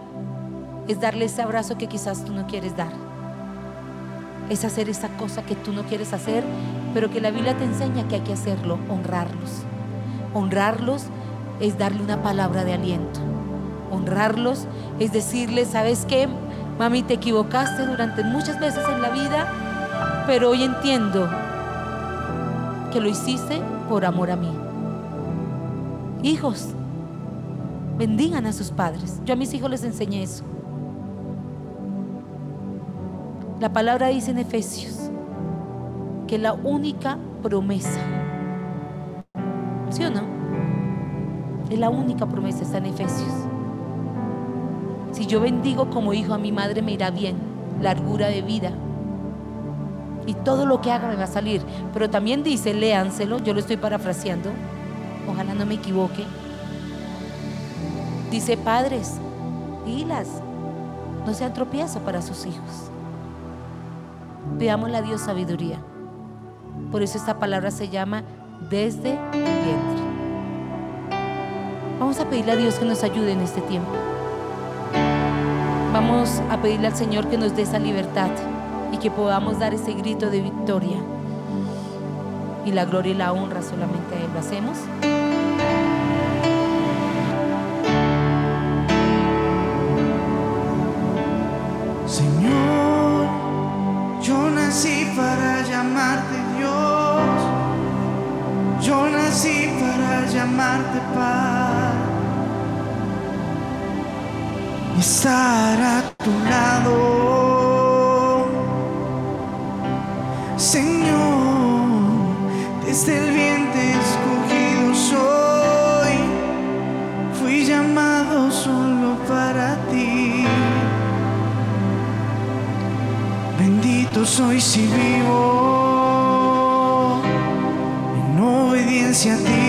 es darle ese abrazo que quizás tú no quieres dar. Es hacer esa cosa que tú no quieres hacer, pero que la Biblia te enseña que hay que hacerlo, honrarlos. Honrarlos es darle una palabra de aliento. Honrarlos es decirle, ¿sabes qué? Mami, te equivocaste durante muchas veces en la vida, pero hoy entiendo que lo hiciste por amor a mí. Hijos, bendigan a sus padres. Yo a mis hijos les enseñé eso. La palabra dice en Efesios que la única promesa ¿Sí o no? Es la única promesa, está en Efesios. Si yo bendigo como hijo a mi madre me irá bien, largura de vida. Y todo lo que haga me va a salir. Pero también dice, léanselo, yo lo estoy parafraseando, ojalá no me equivoque. Dice, padres, pilas, no sean tropiezo para sus hijos. Pidámosle a Dios sabiduría. Por eso esta palabra se llama desde el vientre. Vamos a pedirle a Dios que nos ayude en este tiempo. Vamos a pedirle al Señor que nos dé esa libertad y que podamos dar ese grito de victoria. Y la gloria y la honra solamente a Él lo hacemos. Llamarte Padre y estar a tu lado. Señor, desde el vientre escogido soy, fui llamado solo para ti. Bendito soy si vivo en obediencia a ti,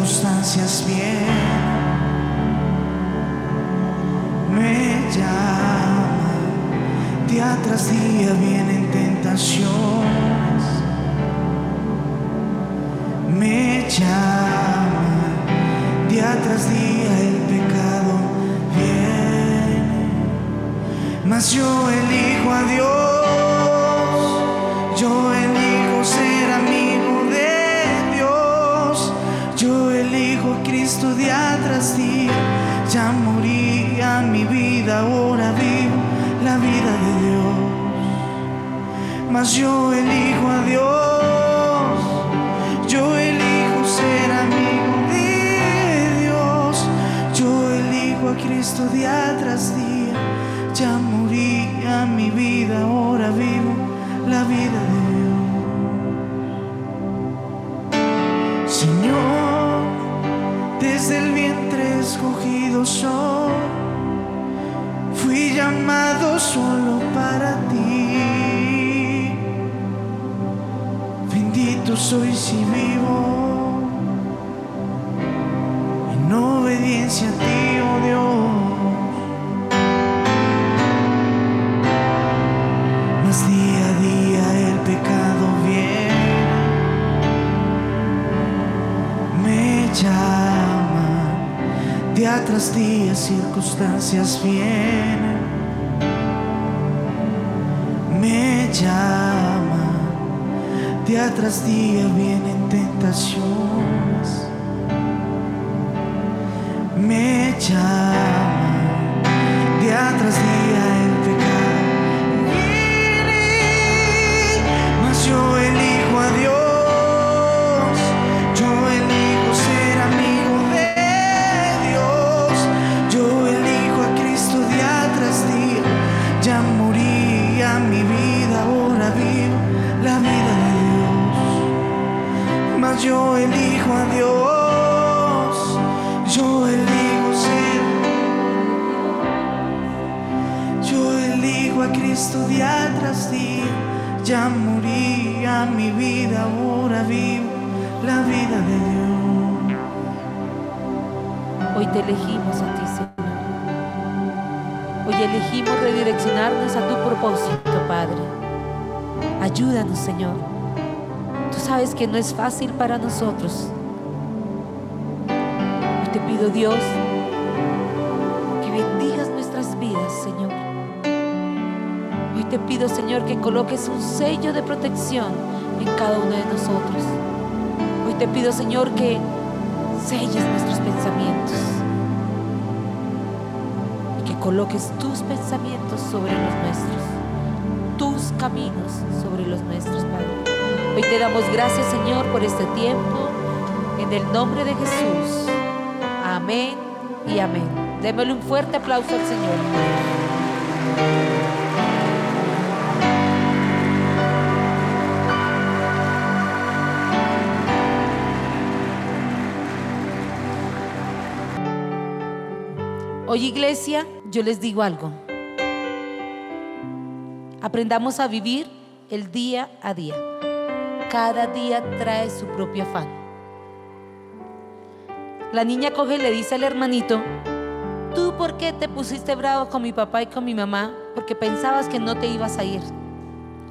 circunstancias vienen, me llama, día tras día vienen tentaciones, me llama, día tras día el pecado viene, mas yo elijo a Dios, yo elijo Cristo día tras día, ya moría mi vida, ahora vivo la vida de Dios, mas yo elijo a Dios, yo elijo ser amigo de Dios, yo elijo a Cristo día tras día, ya moría mi vida, ahora vivo la vida de Dios. Desde el vientre escogido soy, fui llamado solo para ti. Bendito soy si vivo en obediencia a ti, oh Dios. Tras día circunstancias vienen, me llama, día tras día vienen tentaciones, me llama, elegimos redireccionarnos a tu propósito, Padre. Ayúdanos, Señor. Tú sabes que no es fácil para nosotros. Hoy te pido, Dios, que bendigas nuestras vidas, Señor. Hoy te pido, Señor, que coloques un sello de protección en cada uno de nosotros. Hoy te pido, Señor, que selles nuestros pensamientos coloques tus pensamientos sobre los nuestros, tus caminos sobre los nuestros, Padre. Hoy te damos gracias, Señor, por este tiempo. En el nombre de Jesús. Amén y amén. Démosle un fuerte aplauso al Señor. Hoy iglesia, yo les digo algo. Aprendamos a vivir el día a día. Cada día trae su propio afán. La niña coge y le dice al hermanito, ¿tú por qué te pusiste bravo con mi papá y con mi mamá? Porque pensabas que no te ibas a ir.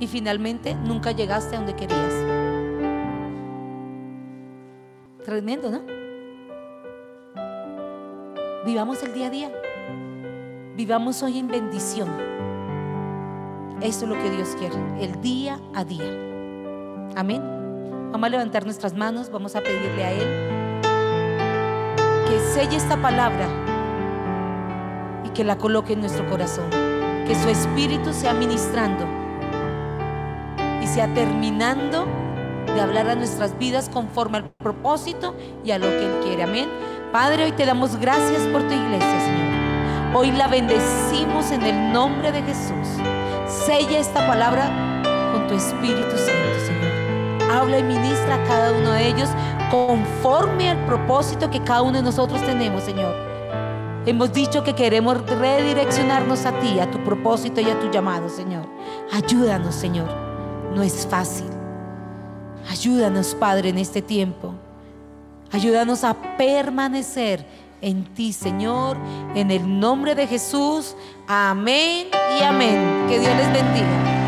Y finalmente nunca llegaste a donde querías. Tremendo, ¿no? Vivamos el día a día. Vivamos hoy en bendición. Eso es lo que Dios quiere, el día a día. Amén. Vamos a levantar nuestras manos, vamos a pedirle a Él que selle esta palabra y que la coloque en nuestro corazón. Que su espíritu sea ministrando y sea terminando de hablar a nuestras vidas conforme al propósito y a lo que Él quiere. Amén. Padre, hoy te damos gracias por tu iglesia, Señor. Hoy la bendecimos en el nombre de Jesús. Sella esta palabra con tu Espíritu Santo, Señor. Habla y ministra a cada uno de ellos conforme al propósito que cada uno de nosotros tenemos, Señor. Hemos dicho que queremos redireccionarnos a ti, a tu propósito y a tu llamado, Señor. Ayúdanos, Señor. No es fácil. Ayúdanos, Padre, en este tiempo. Ayúdanos a permanecer en ti, Señor, en el nombre de Jesús. Amén y amén. Que Dios les bendiga.